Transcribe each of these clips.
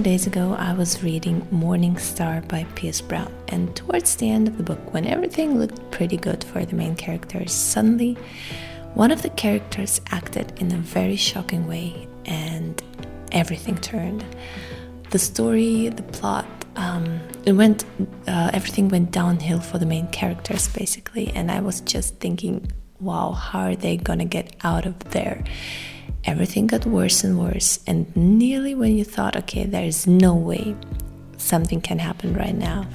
of days ago, I was reading Morning Star by Pierce Brown, and towards the end of the book, when everything looked pretty good for the main characters, suddenly one of the characters acted in a very shocking way, and everything turned. The story, the plot, um, it went, uh, everything went downhill for the main characters basically, and I was just thinking, wow, how are they gonna get out of there? Everything got worse and worse, and nearly when you thought, okay, there is no way something can happen right now,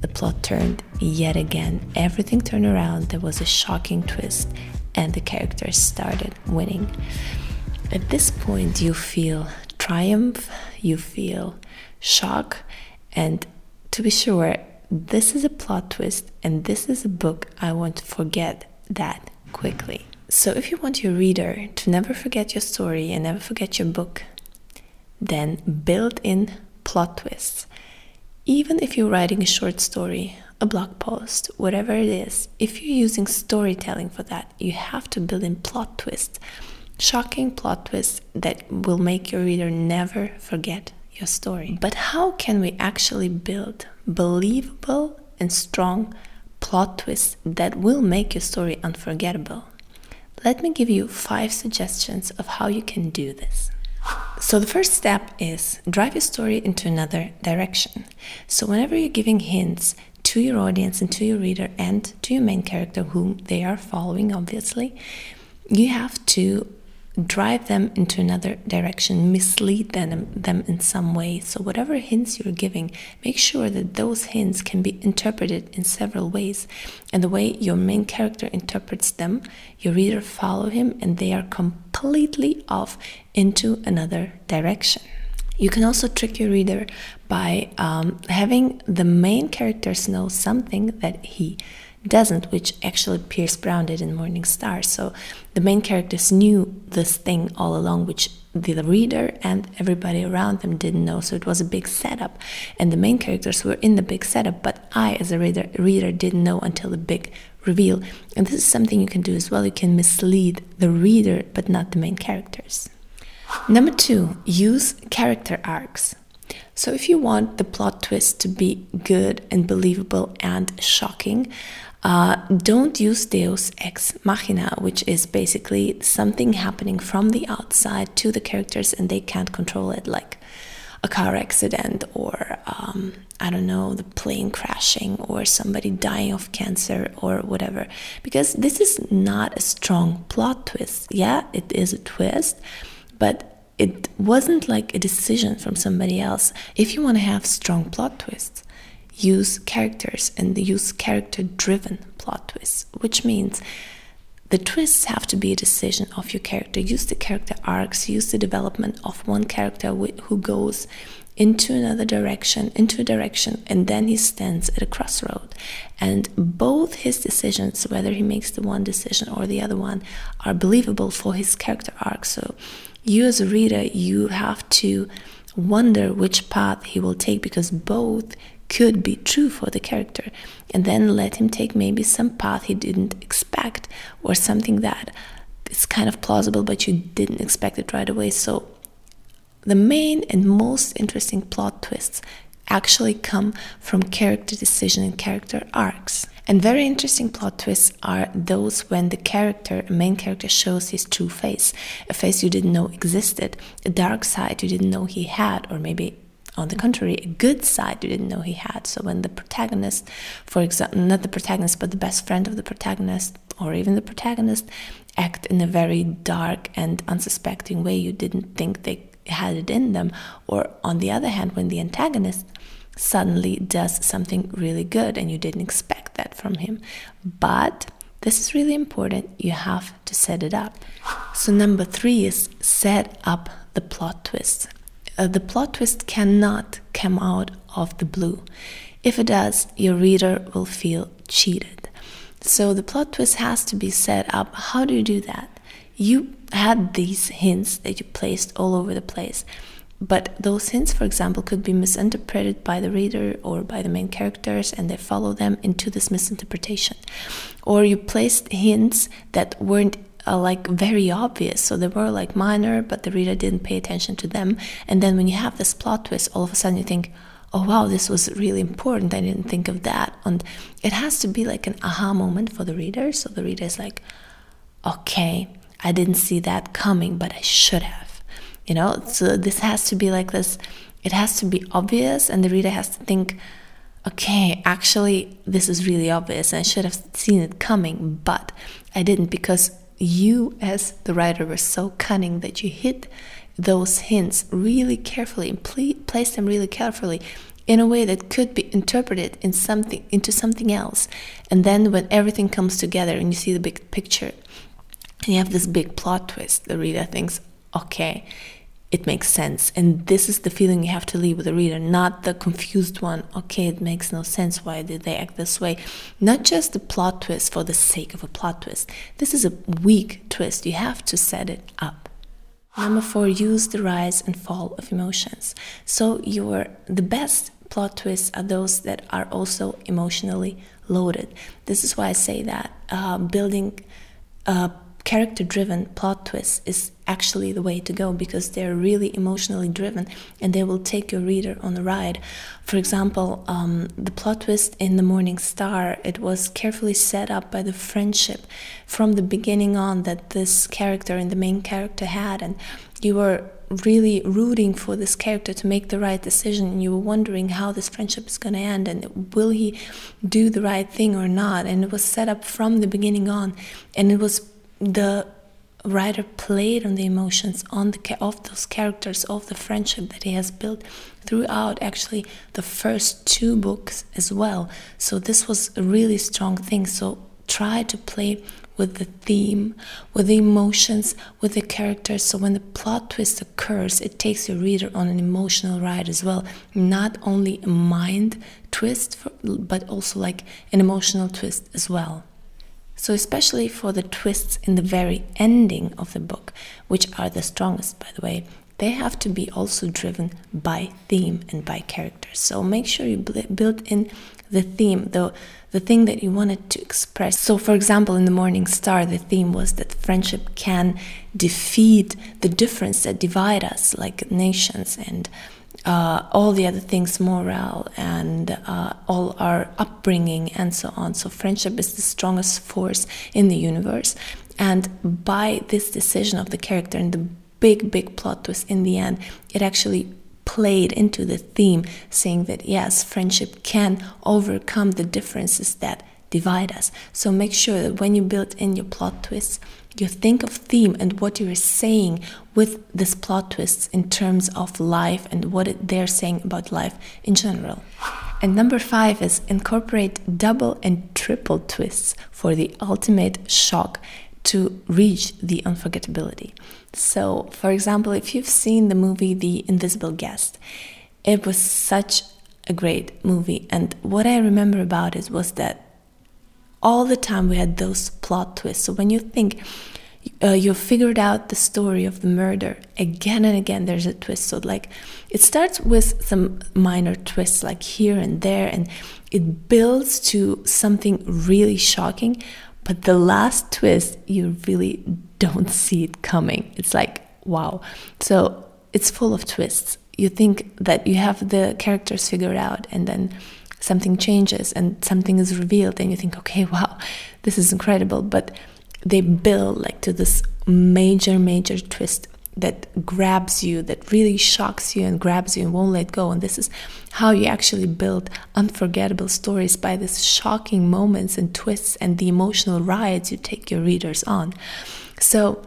the plot turned yet again. Everything turned around. There was a shocking twist, and the characters started winning. At this point, you feel triumph, you feel shock, and to be sure, this is a plot twist, and this is a book I want to forget that quickly. So, if you want your reader to never forget your story and never forget your book, then build in plot twists. Even if you're writing a short story, a blog post, whatever it is, if you're using storytelling for that, you have to build in plot twists, shocking plot twists that will make your reader never forget your story. But how can we actually build believable and strong plot twists that will make your story unforgettable? Let me give you five suggestions of how you can do this. So, the first step is drive your story into another direction. So, whenever you're giving hints to your audience and to your reader and to your main character, whom they are following, obviously, you have to drive them into another direction, mislead them, them in some way. So, whatever hints you're giving, make sure that those hints can be interpreted in several ways. And the way your main character interprets them, your reader follow him, and they are completely off into another direction. You can also trick your reader by um, having the main characters know something that he doesn't, which actually Pierce Brown did in Morning Star. So the main characters knew this thing all along, which the reader and everybody around them didn't know. So it was a big setup, and the main characters were in the big setup, but I, as a reader, reader didn't know until the big reveal. And this is something you can do as well. You can mislead the reader, but not the main characters. Number two, use character arcs. So, if you want the plot twist to be good and believable and shocking, uh, don't use Deus ex machina, which is basically something happening from the outside to the characters and they can't control it, like a car accident or um, I don't know, the plane crashing or somebody dying of cancer or whatever. Because this is not a strong plot twist. Yeah, it is a twist, but it wasn't like a decision from somebody else. If you want to have strong plot twists, use characters and use character driven plot twists, which means the twists have to be a decision of your character. Use the character arcs, use the development of one character who goes into another direction, into a direction, and then he stands at a crossroad. And both his decisions, whether he makes the one decision or the other one, are believable for his character arc. So, you as a reader, you have to wonder which path he will take because both could be true for the character and then let him take maybe some path he didn't expect or something that is kind of plausible but you didn't expect it right away. So the main and most interesting plot twists actually come from character decision and character arcs. And very interesting plot twists are those when the character, a main character, shows his true face, a face you didn't know existed, a dark side you didn't know he had, or maybe on the contrary, a good side you didn't know he had. So when the protagonist, for example, not the protagonist, but the best friend of the protagonist, or even the protagonist, act in a very dark and unsuspecting way you didn't think they had it in them. Or on the other hand, when the antagonist suddenly does something really good and you didn't expect that from him. But this is really important. You have to set it up. So, number three is set up the plot twist uh, the plot twist cannot come out of the blue. If it does, your reader will feel cheated. So the plot twist has to be set up. How do you do that? You had these hints that you placed all over the place. But those hints, for example, could be misinterpreted by the reader or by the main characters, and they follow them into this misinterpretation. Or you placed hints that weren't like very obvious. So they were like minor, but the reader didn't pay attention to them. And then when you have this plot twist, all of a sudden you think, oh wow, this was really important. I didn't think of that. And it has to be like an aha moment for the reader. So the reader is like, okay, I didn't see that coming, but I should have. You know, so this has to be like this, it has to be obvious, and the reader has to think, okay, actually, this is really obvious, I should have seen it coming, but I didn't because you, as the writer, were so cunning that you hit those hints really carefully and pl- place them really carefully in a way that could be interpreted in something into something else. And then when everything comes together and you see the big picture and you have this big plot twist the reader thinks okay it makes sense. And this is the feeling you have to leave with the reader, not the confused one. Okay, it makes no sense. Why did they act this way? Not just the plot twist for the sake of a plot twist. This is a weak twist. You have to set it up. Number four, use the rise and fall of emotions. So your the best plot twists are those that are also emotionally loaded. This is why I say that uh, building a character driven plot twists is actually the way to go because they're really emotionally driven and they will take your reader on a ride. For example, um, the plot twist in The Morning Star, it was carefully set up by the friendship from the beginning on that this character and the main character had, and you were really rooting for this character to make the right decision and you were wondering how this friendship is going to end and will he do the right thing or not and it was set up from the beginning on and it was the writer played on the emotions on the of those characters of the friendship that he has built throughout actually the first two books as well. So this was a really strong thing. So try to play with the theme with the emotions with the characters. So when the plot twist occurs it takes your reader on an emotional ride as well. Not only a mind twist for, but also like an emotional twist as well so, especially for the twists in the very ending of the book, which are the strongest, by the way, they have to be also driven by theme and by characters. So, make sure you build in the theme, the, the thing that you wanted to express. So, for example, in The Morning Star, the theme was that friendship can defeat the difference that divide us, like nations and uh, all the other things, morale and uh, all our upbringing and so on. So, friendship is the strongest force in the universe. And by this decision of the character and the big, big plot twist in the end, it actually played into the theme, saying that yes, friendship can overcome the differences that divide us. So, make sure that when you build in your plot twists, you think of theme and what you are saying with this plot twists in terms of life and what they're saying about life in general. And number five is incorporate double and triple twists for the ultimate shock to reach the unforgettability. So, for example, if you've seen the movie The Invisible Guest, it was such a great movie. And what I remember about it was that all the time we had those plot twists. So when you think uh, you figured out the story of the murder again and again, there's a twist. So like it starts with some minor twists, like here and there, and it builds to something really shocking. But the last twist, you really don't see it coming. It's like wow. So it's full of twists. You think that you have the characters figured out, and then something changes and something is revealed and you think okay wow this is incredible. But they build like to this major major twist that grabs you that really shocks you and grabs you and won't let go. And this is how you actually build unforgettable stories by these shocking moments and twists and the emotional rides you take your readers on. So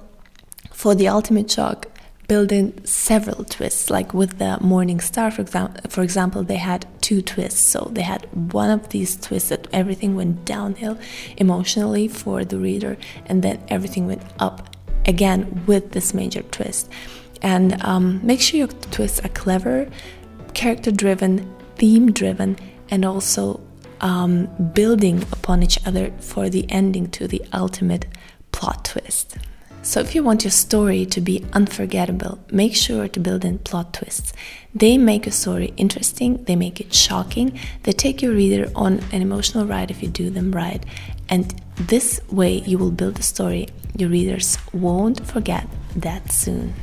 for the ultimate shock build in several twists. Like with the Morning Star, for example, for example, they had two twists. So they had one of these twists that everything went downhill emotionally for the reader, and then everything went up again with this major twist. And um, make sure your twists are clever, character driven, theme driven, and also um, building upon each other for the ending to the ultimate plot twist. So, if you want your story to be unforgettable, make sure to build in plot twists. They make a story interesting, they make it shocking, they take your reader on an emotional ride if you do them right. And this way, you will build a story your readers won't forget that soon.